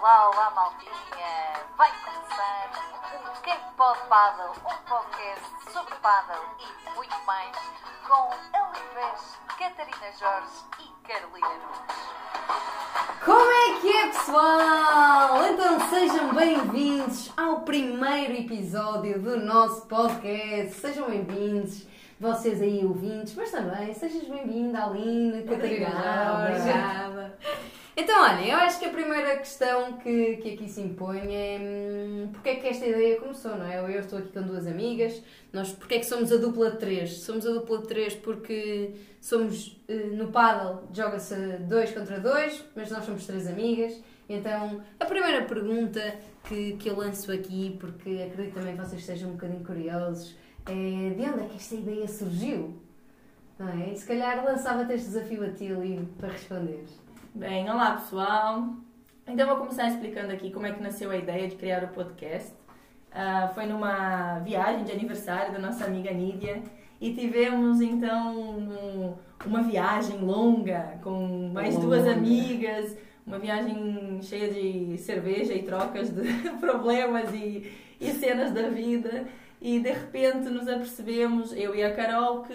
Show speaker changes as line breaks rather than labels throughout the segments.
Olá, olá, maltinha! Vai começar o Quem Pode Paddle, um podcast sobre paddle e muito mais, com Alivés, Catarina Jorge e Carolina Nunes.
Como é que é, pessoal? Então sejam bem-vindos ao primeiro episódio do nosso podcast. Sejam bem-vindos, vocês aí ouvintes, mas também sejam bem-vinda, Aline, Catarina.
Obrigada.
Então, olha, eu acho que a primeira questão que, que aqui se impõe é hum, porque é que esta ideia começou, não é? Eu, eu estou aqui com duas amigas, nós porque é que somos a dupla de três? Somos a dupla de três porque somos eh, no paddle, joga-se dois contra dois, mas nós somos três amigas. Então, a primeira pergunta que, que eu lanço aqui, porque acredito também que vocês sejam um bocadinho curiosos, é de onde é que esta ideia surgiu? Não é? Se calhar lançava-te este desafio a ti, Aline, para responderes.
Bem, olá pessoal. Então vou começar explicando aqui como é que nasceu a ideia de criar o podcast. Ah, foi numa viagem de aniversário da nossa amiga Nídia e tivemos então um- uma viagem longa com mais duas
Longa.
amigas, uma viagem cheia de cerveja e trocas de problemas e, e cenas da vida. E de repente nos apercebemos, eu e a Carol, que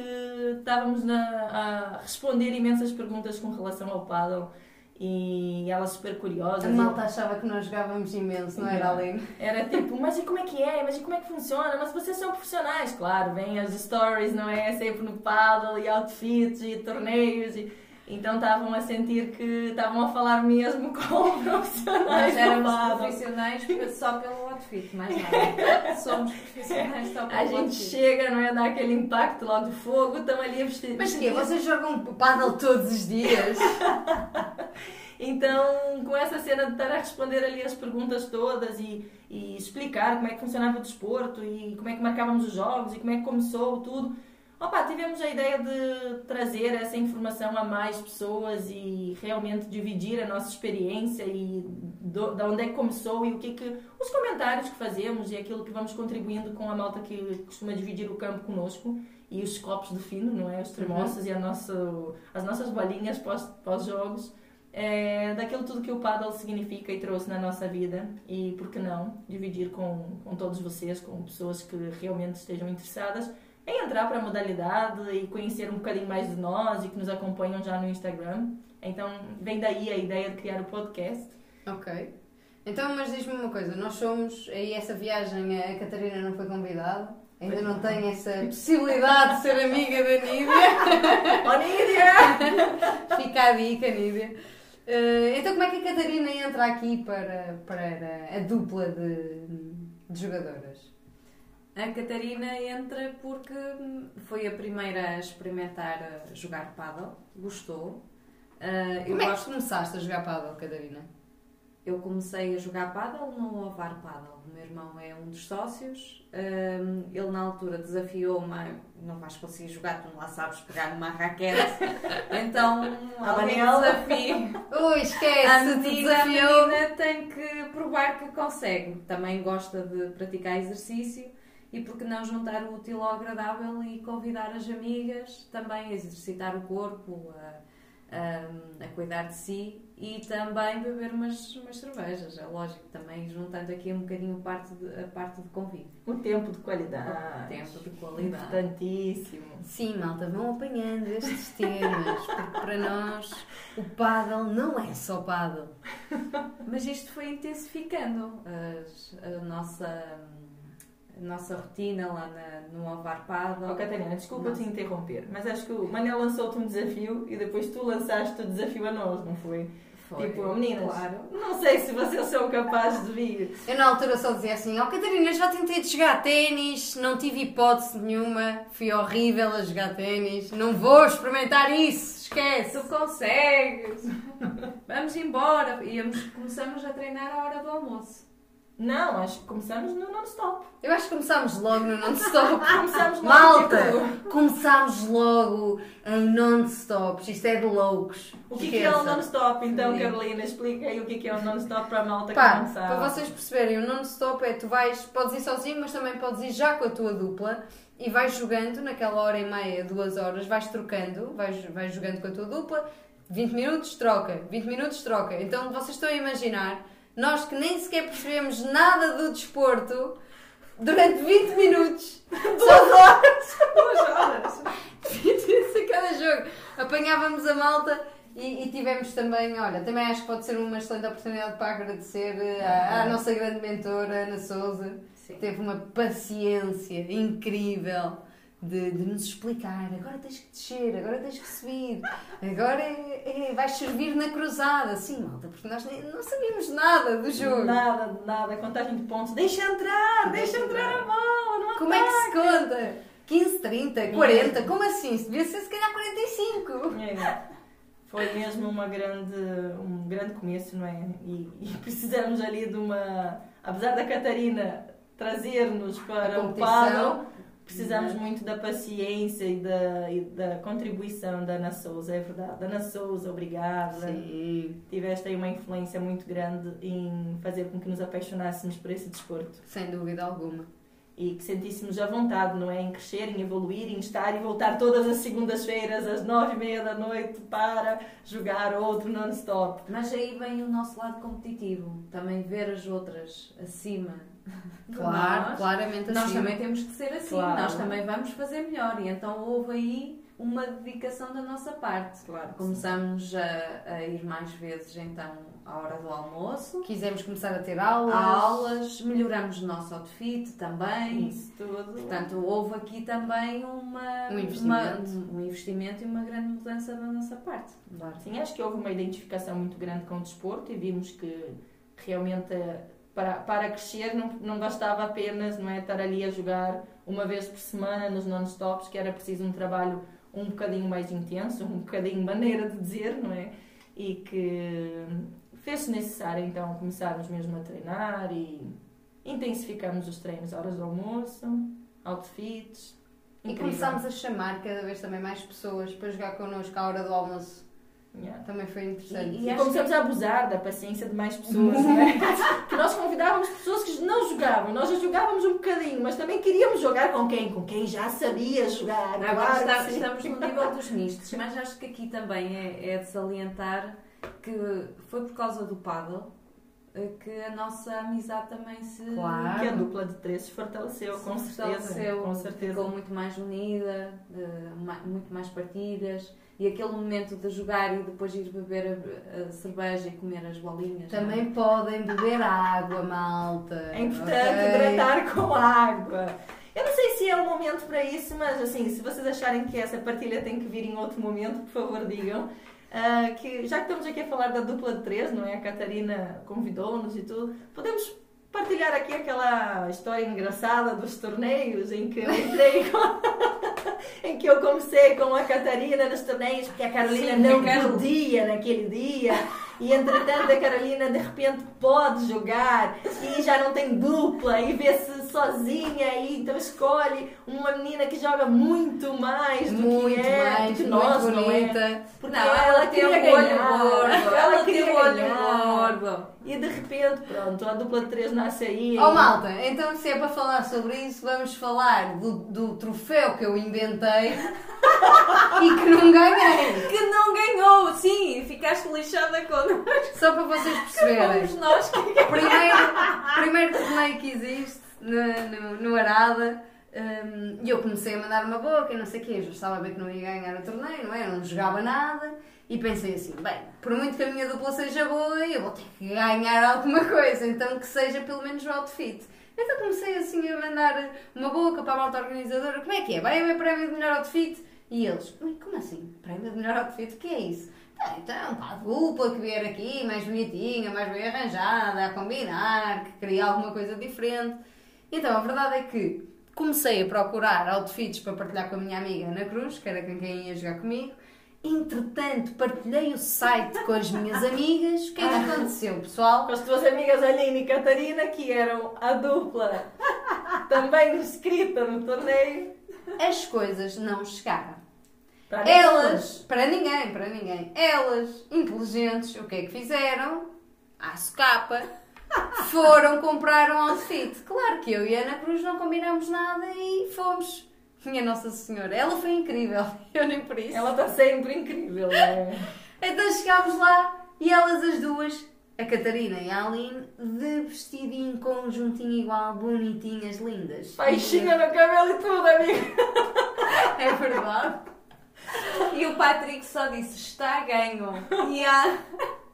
estávamos na- a responder imensas perguntas com relação ao paddle e elas super curiosas.
A malta achava que nós jogávamos imenso, não era, Aline?
Era tipo, mas e como é que é? Mas e como é que funciona? Mas vocês são profissionais, claro, vem as stories, não é? Sempre no paddle e outfits e torneios e... Então estavam a sentir que estavam a falar mesmo com profissionais
Nós
do
éramos profissionais só pelo outfit, mais nada. Somos profissionais só pelo
A gente
outfit.
chega, não é? Dá aquele impacto logo de fogo, estão ali a vestir.
Mas que Vocês jogam paddle todos os dias?
Então, com essa cena de estar a responder ali as perguntas todas e, e explicar como é que funcionava o desporto e como é que marcávamos os jogos e como é que começou tudo, opa, tivemos a ideia de trazer essa informação a mais pessoas e realmente dividir a nossa experiência e do, da onde é que começou e o que que os comentários que fazemos e aquilo que vamos contribuindo com a malta que costuma dividir o campo conosco e os copos de fino, não é? Os tremoços e a nossa, as nossas bolinhas pós- pós-jogos é, daquilo tudo que o paddle significa e trouxe na nossa vida e por que não dividir com, com todos vocês, com pessoas que realmente estejam interessadas em entrar para a modalidade e conhecer um bocadinho mais de nós e que nos acompanham já no Instagram. Então vem daí a ideia de criar o podcast.
ok. Então, mas diz-me uma coisa, nós somos, aí essa viagem a Catarina não foi convidada, ainda não tem essa possibilidade de ser amiga da Nídia.
Oh, Nídia!
Fica a dica, Nídia. Eh, então, como é que a Catarina entra aqui para, para a dupla de, de jogadoras?
A Catarina entra porque foi a primeira a experimentar a jogar paddle, gostou. Eu,
Como é que
gosto,
começaste a jogar paddle, Catarina?
Eu comecei a jogar paddle no Ovar Paddle. O meu irmão é um dos sócios. Ah, ele na altura desafiou-me, não vais conseguir jogar, tu não lá sabes pegar numa raquete. Então,
A
alguém desafio.
Ui, esquece,
A menina, a menina tem que provar que consegue. Também gosta de praticar exercício e por que não juntar o útil ao agradável e convidar as amigas também a exercitar o corpo, a, a, a cuidar de si e também beber umas, umas cervejas. É lógico, também juntando aqui um bocadinho parte de, a parte de convívio.
O tempo de qualidade.
Tempo de qualidade.
Importantíssimo.
Sim, malta, vão apanhando estes temas, porque para nós o paddle não é só paddle.
Mas isto foi intensificando as- a, nossa, nossa rotina lá na, no Ovar Paddle.
Oh, Catarina, desculpa te
Nossa.
interromper, mas acho que o Manel lançou-te um desafio e depois tu lançaste o desafio a nós, não foi?
Foi,
tipo, meninas,
Claro.
não sei se vocês são capazes de vir.
Eu na altura só dizia assim, ó Catarina, já tentei de jogar ténis, não tive hipótese nenhuma, fui horrível a jogar ténis, não vou experimentar isso, esquece.
Tu consegues! Vamos embora! Íamos, começamos a treinar à hora do almoço.
Não, acho que começamos no non-stop.
Eu acho que começámos logo no non-stop.
Começamos logo,
Malta,
tipo,
começámos logo em non-stops, isto é de loucos.
o que, que é o non-stop? Então. Carolina, explica aí o que, que é o non-stop para a malta que
Pá,
não sabe.
para vocês perceberem, o non-stop é tu vais, podes ir sozinho, mas também podes ir já com a tua dupla e vais jogando naquela hora e meia, duas horas, vais trocando, vais, vais jogando com a tua dupla, 20 minutos, troca, 20 minutos, troca. Então vocês estão a imaginar nós que nem sequer percebemos nada do desporto, durante 20 minutos,
Duas horas! Duas horas!
20 minutos a cada jogo, apanhávamos a malta e, e tivemos também, olha, também acho que pode ser uma excelente oportunidade para agradecer eh, à, à nossa grande mentora, Ana Souza,
Sim.
teve uma paciência incrível de, de nos explicar. Agora tens que descer, agora tens que subir, agora é, é- vais servir na cruzada. Sim, malta, porque nós nem- não sabíamos nada do jogo.
Nada, nada, contagem de pontos. Deixa entrar, deixa,
Deixa
entrar a bola, não
Como é que se conta? 15, 30, 40? Como assim? Devia ser se calhar 45.
É, Foi mesmo uma grande, um grande começo, não é? E, e precisamos ali de uma. Apesar da Catarina trazer-nos para o paddle, precisamos muito da paciência e da, e da contribuição da Ana Souza, é verdade. Ana Souza, obrigada.
Sim,
Tiveste aí uma influência muito grande em fazer com que nos apaixonássemos por esse desporto
sem dúvida alguma.
e que sentíssemos a vontade, não é? Em crescer, em evoluir, em estar e voltar todas as segundas-feiras às nove e meia da noite para jogar outro non-stop.
Mas aí vem o nosso lado competitivo. Também ver as outras acima
Claro,
nós.
claramente
Nós
assim.
também temos que ser assim.
Claro.
Nós também vamos fazer melhor. E então houve aí uma dedicação da nossa parte.
Claro.
Começamos a, a ir mais vezes então à hora do almoço.
Quisemos começar a ter aulas.
Aulas, melhoramos o nosso outfit também.
Isso tudo.
Portanto, houve aqui também uma,
Um investimento.
uma- um, investimento e uma grande mudança da nossa parte. Claro.
Sim, acho que houve uma identificação muito grande com o desporto e vimos que realmente para, para crescer não, não bastava apenas não é, estar ali a jogar uma vez por semana nos non-stops, que era preciso um trabalho um bocadinho mais intenso, um bocadinho maneira de dizer, não é? E que fez-se necessário então começarmos mesmo a treinar e intensificamos os treinos, horas do almoço, outfits.
E
Incrível.
começámos a chamar cada vez também mais pessoas para jogar connosco à hora do almoço.
Yeah.
Também foi interessante.
E-
E
acho
começamos a abusar da paciência de mais pessoas, não é? que nós convidávamos pessoas que não jogavam, nós já jogávamos um bocadinho, mas também queríamos jogar com quem? Com quem já sabia jogar.
Agora
claro que
está-
sim.
estamos no nível dos mistos, mas acho que aqui também é, é de salientar que foi por causa do paddle que a nossa amizade também se
Claro.
Que a dupla de três se fortaleceu, com
se
certeza.
fortaleceu,
Com certeza.
ficou muito mais unida, eh, muito mais partilhas e aquele momento de jogar e depois ir beber a, cerveja e comer as bolinhas. não é?
Também podem beber água, malta.
É importante
ok?
hidratar com água. Eu não sei se é o momento para isso, mas assim, se vocês acharem que essa partilha tem que vir em outro momento, por favor digam. Ah, que já que estamos aqui a falar da dupla de três, não é? A Catarina convidou-nos e tudo, podemos partilhar aqui aquela história engraçada dos torneios em que eu entrei com... em que eu comecei com a Catarina nos torneios porque a Carolina
Sim,
não podia naquele dia e entretanto a Carolina de repente pode jogar e já não tem dupla e vê-se sozinha e então escolhe uma menina que joga muito mais do
Muito
que é,
mais,
do que
muito
nós, não é?
bonita.
Porque
Não, ela, tem o
queria
olho
ganhar,
gordo. Ela tem olho
ganhar. E de repente, pronto, a dupla de três nasce aí.
Oh malta, então se é para falar sobre isso, vamos falar do, do troféu que eu inventei e que não ganhei.
Que não ganhou, sim, ficaste lixada connosco.
Só para vocês perceberem.
Fomos nós que
primeiro, primeiro torneio que existe no, no, no Arada. E eu comecei a mandar uma boca e não sei o quê. Já estava ver que não ia ganhar o torneio, não é? Eu não jogava nada. E pensei assim: bem, por muito que a minha dupla seja boa, eu vou ter que ganhar alguma coisa. Então que seja pelo menos o outfit. Então comecei assim a mandar uma boca para a malta organizadora: como é que é? Vai haver prémio de melhor outfit? E eles: "Ui, como assim? Prémio de melhor outfit? O que é isso? Então, pá, a dupla que vier aqui, mais bonitinha, mais bem arranjada, a combinar, que queria alguma coisa diferente. Então, a verdade é que comecei a procurar outfits para partilhar com a minha amiga Ana Cruz, que era quem ia jogar comigo. Entretanto, partilhei o site com as minhas amigas. O que é que aconteceu, pessoal?
Com as tuas amigas Aline e Catarina, que eram a dupla também inscrita no torneio.
As coisas não chegaram.
Para
Elas, para ninguém, para ninguém, elas, inteligentes, o que é que fizeram? À socapa, foram comprar um outfit. Claro que eu e a Ana Cruz não combinámos nada e fomos. Minha Nossa Senhora, ela foi incrível, eu nem por isso.
Ela está sempre incrível, não é?
Então chegámos lá e elas as duas a Catarina e a Aline de vestidinho, conjuntinho igual, bonitinhas, lindas.
Peixinha no cabelo e tudo, amigo.
É verdade.
E o Patrick só disse: está ganho. E a.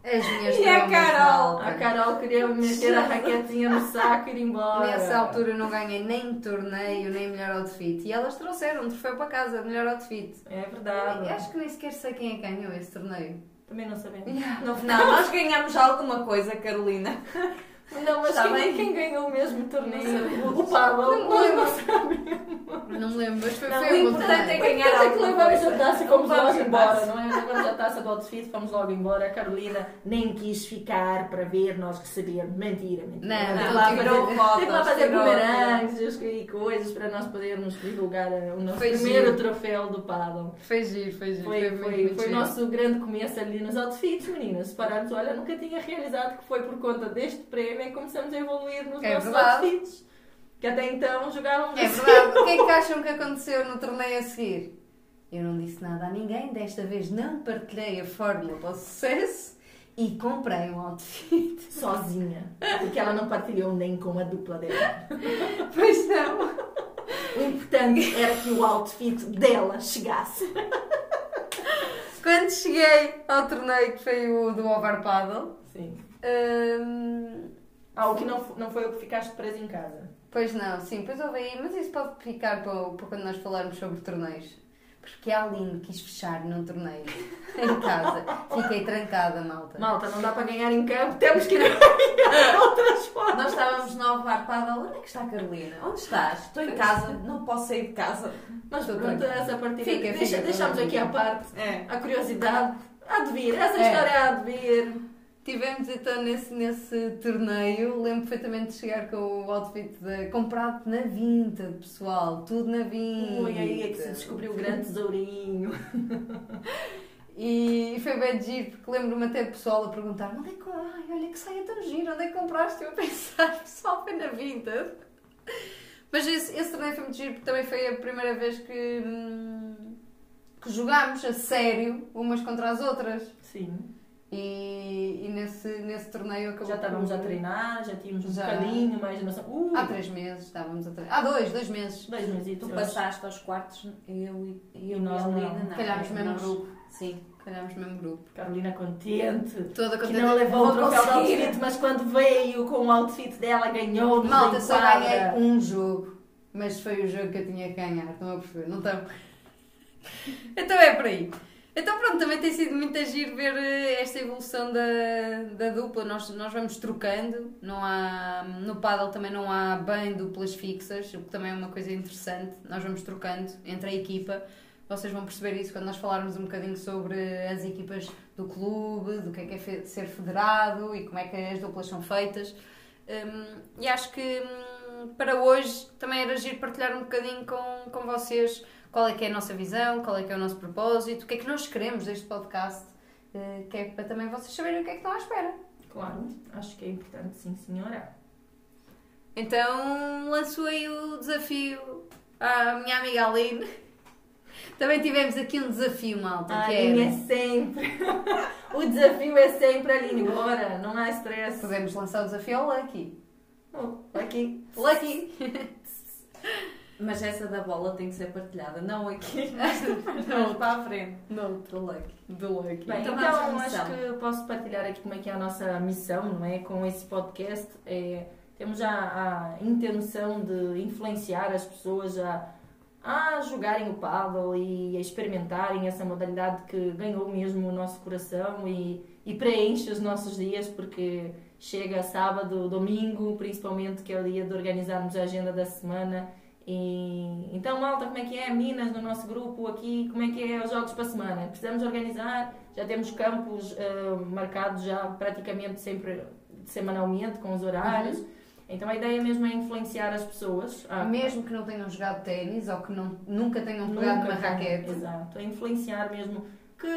As minhas
E a Carol?
A. Carol queria meter a raquetinha no saco e ir embora.
Nessa altura eu não ganhei nem torneio, nem melhor outfit. E elas trouxeram um troféu para casa, melhor outfit.
É verdade.
Acho que nem sequer sei quem é que ganhou esse torneio.
Também não sabemos.
Não, nós ganhamos alguma coisa, Carolina.
Não, mas quem,
bem.
quem ganhou o mesmo torneio? O, o Pablo.
Não
Nós
lembro.
não sabemos.
Não me lembro, mas foi,
Não,
foi
o importante é ganhar
dizer que
alguma
levamos a taça e fomos logo embora, não é? Levamos a taça do outfit, fomos logo embora. A Carolina nem quis ficar para ver nós recebermos. Mentira, mentira.
Não,
Teve
não,
lá
tirou
fazer-
fotos,
Teve lá fazer bumerangues e coisas para nós podermos divulgar eh, o nosso
Foi
primeiro
giro.
troféu do paddle.
Foi giro, foi giro.
Foi, o nosso grande começo ali nos outfits, meninas. Se pararmos, olha, nunca tinha realizado que foi por conta deste prémio começamos a evoluir nos
É
nossos
verdade.
outfits. Que até então jogavam
É verdade. O que é que acham que aconteceu no torneio a seguir? Eu não disse nada a ninguém, desta vez não partilhei a fórmula para o sucesso e comprei um outfit.
sozinha. Porque ela não partilhou nem com a dupla dela.
Pois não.
O importante era que o outfit dela chegasse.
Quando cheguei ao torneio que foi o do Over Paddle,
Sim.
hum,
Ah, o que não, não foi o que ficaste preso em casa.
Pois não, sim, pois houve aí, mas isso pode ficar para, para quando nós falarmos sobre torneios. Porque a Aline quis fechar num torneio em casa. Fiquei trancada, malta.
Malta, não dá para ganhar em campo, temos que ir ganhar de outras formas.
Nós estávamos no bar Paddle. Onde é que está a Carolina? Onde estás? Estou em casa, não posso sair de casa.
Mas
Estou
pronto,
trancada.
essa partida.
Fica,
deixa,
fica,
deixamos aqui à parte
É.
a curiosidade. Há de vir, essa
É.
história há de vir.
Tivemos então nesse, nesse torneio, lembro perfeitamente de chegar com o outfit de, comprado na Vinted, pessoal, tudo na Vinted.
Ui, aí é que se descobriu o grande tesourinho.
E foi bem giro, porque lembro-me até pessoal a perguntar onde é que, ai, olha que saia tão giro, onde é que compraste? Eu a pensar, pessoal, foi na Vinted. Mas esse, esse torneio foi muito giro, porque também foi a primeira vez que, hum, que jogámos a sério umas contra as outras.
Sim.
E, e nesse, nesse torneio acabou
Já estávamos
por-
a treinar, já tínhamos um
Já.
bocadinho mais noção. Ui,
Há três meses estávamos a treinar. Há dois, dois meses.
dois meses.
Tu passaste aos quartos, eu e, e eu
E nós
e a Lina,
não.
não.
Calhámos mesmo
Nós-
grupo.
Sim.
Calhámos mesmo grupo.
Carolina contente.
Toda
Que
contente.
não levou o troféu de outfit, mas quando veio com o outfit dela, ganhou.
Malta, só ganhei um jogo. Mas foi o jogo que eu tinha que ganhar. Estão a perceber? Não estão? Então é por aí. Então pronto, também tem sido muito agir ver eh, esta evolução da, da dupla. Nós, nós vamos trocando. Não há, no paddle também não há bem duplas fixas, o que também é uma coisa interessante. Nós vamos trocando entre a equipa. Vocês vão perceber isso quando nós falarmos um bocadinho sobre as equipas do clube, do que é que é ser federado e como é que as duplas são feitas. Hum, e acho que hum, para hoje também era agir partilhar um bocadinho com, com vocês qual é que é a nossa visão, qual é que é o nosso propósito, o que é que nós queremos deste podcast, eh, que é para também vocês saberem o que é que estão à espera.
Claro, acho que é importante, sim, senhora.
Então lanço aí o desafio à minha amiga Aline. Também tivemos aqui um desafio, malta,
A Aline é sempre. o desafio é sempre a Aline. Bora, não há stress.
Podemos lançar o desafio ao Lucky.
Oh, aqui.
Lucky!
Mas essa da bola tem que ser partilhada, não aqui, mas mais para a frente.
Não,
Do Lucky.
do Lucky.
Bem,
Então
então, acho que posso partilhar aqui como é que é a nossa missão, não é? Com esse podcast. É, temos já a intenção de influenciar as pessoas a, a jogarem o paddle e a experimentarem essa modalidade que ganhou mesmo o nosso coração e, e preenche os nossos dias, porque chega sábado, domingo, principalmente, que é o dia de organizarmos a agenda da semana. E, então, malta, como é que é? Meninas no nosso grupo aqui, como é que é os jogos para a semana? Precisamos organizar, já temos campos eh, marcados já praticamente sempre semanalmente com os horários. Então a ideia mesmo é influenciar as pessoas. a-
Mesmo que não tenham jogado ténis ou que não, nunca tenham pegado
Nunca
uma raquete.
Exato, a influenciar mesmo que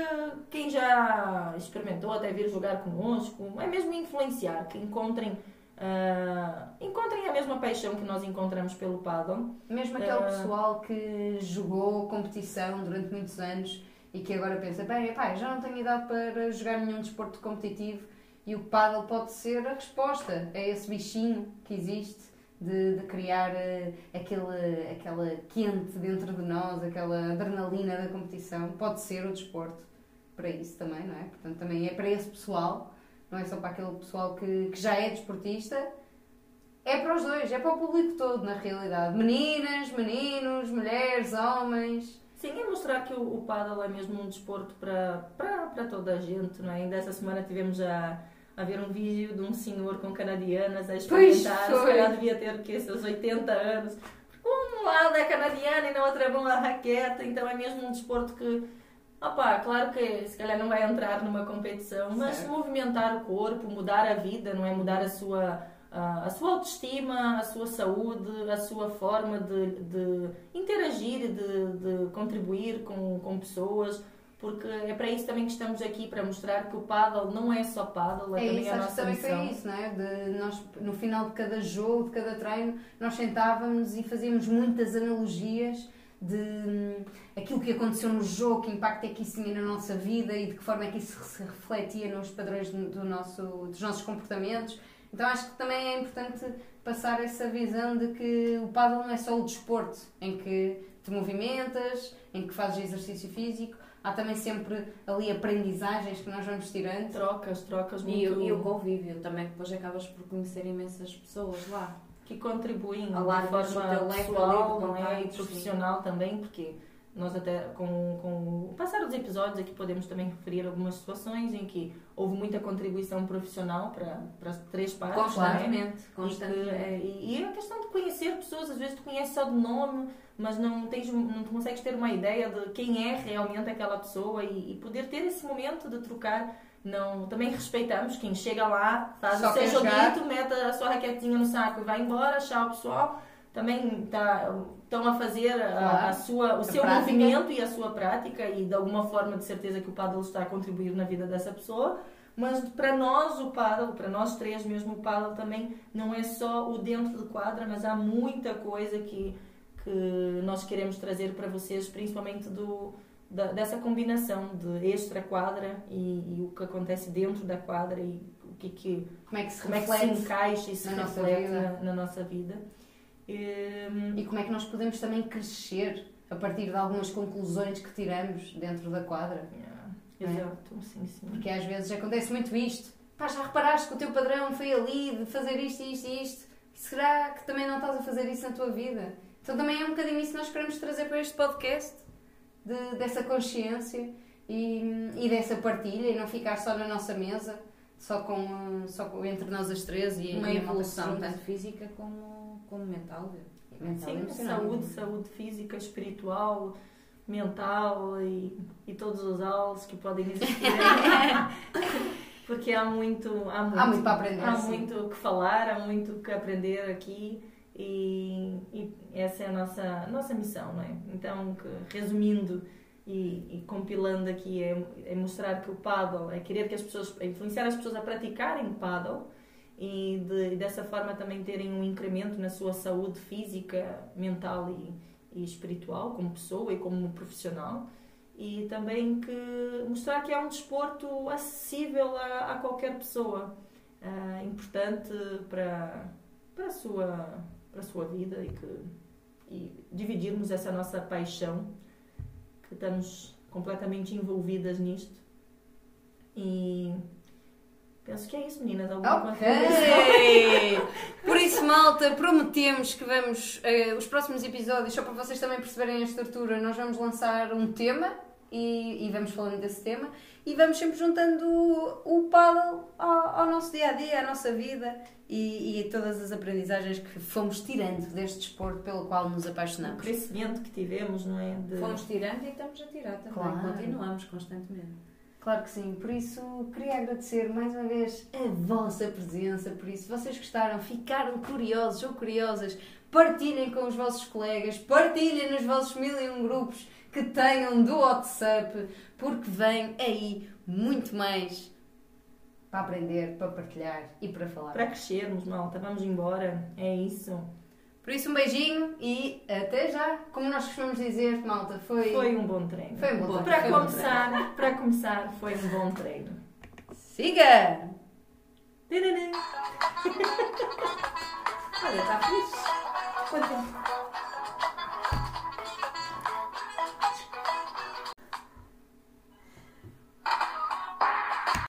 quem já experimentou até vir jogar connosco, é mesmo influenciar, que encontrem, ah, encontrem a mesma paixão que nós encontramos pelo paddle.
Mesmo aquele
Ah.
pessoal que jogou competição durante muitos anos e que agora pensa, bem, epá, já não tenho idade para jogar nenhum desporto competitivo, e o paddle pode ser a resposta a esse bichinho que existe de, de criar uh, aquele, aquela quente dentro de nós, aquela adrenalina da competição. Pode ser o desporto para isso também, não é? Portanto, também é para esse pessoal, não é só para aquele pessoal que, que já é desportista, é para os dois, é para o público todo, na realidade. Meninas, meninos, mulheres, homens.
Sim, é mostrar que o, o paddle é mesmo um desporto para, para, para toda a gente, não é? Ainda essa semana tivemos a, a ver um vídeo de um senhor com canadianas a experimentar, se calhar devia ter que seus 80 anos. Um lado é canadiano e na outra mão a raqueta, então é mesmo um desporto que Opa, claro que se calhar não vai entrar numa competição, mas certo. movimentar o corpo, mudar a vida, não é? Mudar a sua a sua autoestima, a sua saúde, a sua forma de, de interagir, de, de contribuir com, com pessoas, porque é para isso também que estamos aqui, para mostrar que o paddle não é só paddle, é, é também
isso,
a nossa
também
missão.
Foi isso, não é? De nós, no final de cada jogo, de cada treino, nós sentávamos e fazíamos muitas analogias de hum, aquilo que aconteceu no jogo, que impacto é que isso tinha na nossa vida e de que forma é que isso se refletia nos padrões do nosso, dos nossos comportamentos. Então acho que também é importante passar essa visão de que o paddle não é só o desporto em que te movimentas, em que fazes exercício físico, há também sempre ali aprendizagens que nós vamos tirando.
Trocas, trocas muito.
E, e o convívio também, que depois acabas por conhecer imensas pessoas lá.
Que contribuem de forma pessoal não é? e profissional sim. também, porque nós até com, com o passar dos episódios aqui podemos também referir algumas situações em que houve muita contribuição profissional para, para as três partes.
Constantemente.
É? constantemente. É, e, e, a questão de conhecer pessoas, às vezes tu conheces só de nome, mas não, tens, não consegues ter uma ideia de quem é realmente aquela pessoa e, e poder ter esse momento de trocar. Não, também respeitamos quem chega lá, faz só o seu joguito, mete a sua raquetinha no saco e vai embora, tchau pessoal também tá, estão a fazer a, a sua, o a seu prática. movimento e a sua prática e de alguma forma de certeza que o paddle está a contribuir na vida dessa pessoa. Mas para nós o paddle, para nós três mesmo o paddle também não é só o dentro de quadra, mas há muita coisa que, que nós queremos trazer para vocês, principalmente do, da, dessa combinação de extra quadra e, e, o que acontece dentro da quadra e o que, que
como é que se,
como é que se encaixa e se reflete na, na nossa vida.
Um... E como é que nós podemos também crescer a partir de algumas conclusões que tiramos dentro da quadra?
Yeah. É? Exato, sim, sim.
Porque às vezes acontece muito isto. Pá, já reparaste que o teu padrão foi ali de fazer isto, isto e isto? Será que também não estás a fazer isso na tua vida? Então também é um bocadinho isso que nós queremos trazer para este podcast, de, dessa consciência e, e dessa partilha e não ficar só na nossa mesa, só, com, só com, entre nós as três e
uma evolução tanto física como como mental.
mental Sim, saúde, saúde física, espiritual, mental e, e todos os aulas que podem existir. Porque há muito, há muito,
há muito para aprender.
Há sim. muito que falar, há muito que aprender aqui e, e, essa é a nossa, nossa missão, não é? Então, que, resumindo e, e, compilando aqui, é, é, mostrar que o paddle é querer que as pessoas, é influenciar as pessoas a praticarem paddle e de, dessa forma também terem um incremento na sua saúde física, mental e, e espiritual, como pessoa e como profissional. E também que mostrar que é um desporto acessível a, a qualquer pessoa, uh, importante para, para, a sua, para a sua vida e, que, e dividirmos essa nossa paixão, que estamos completamente envolvidas nisto. E Penso que é isso, meninas. Alguma
ok! Por isso, malta, prometemos que vamos, uh, os próximos episódios, só para vocês também perceberem a estrutura, nós vamos lançar um tema e, e vamos falando desse tema e vamos sempre juntando o, o paddle ao, ao, nosso dia a dia, à nossa vida e, e todas as aprendizagens que fomos tirando deste desporto pelo qual nos apaixonamos.
O crescimento que tivemos, não é?
De... Fomos tirando e estamos a tirar também, claro. continuamos constantemente.
Claro que sim, por isso queria agradecer mais uma vez a vossa presença, por isso vocês gostaram, ficaram curiosos ou curiosas, partilhem com os vossos colegas, partilhem nos vossos mil e um grupos que tenham do WhatsApp, porque vem aí muito mais para aprender, para partilhar e para falar.
Para crescermos, malta, vamos embora, é isso.
Por isso, um beijinho e até já. Como nós costumamos dizer, malta, foi.
Foi um bom treino.
Foi um bom treino.
Para começar, para começar, foi um bom treino.
Siga!
Tananã.
Olha, está fixe.
Quanto tempo?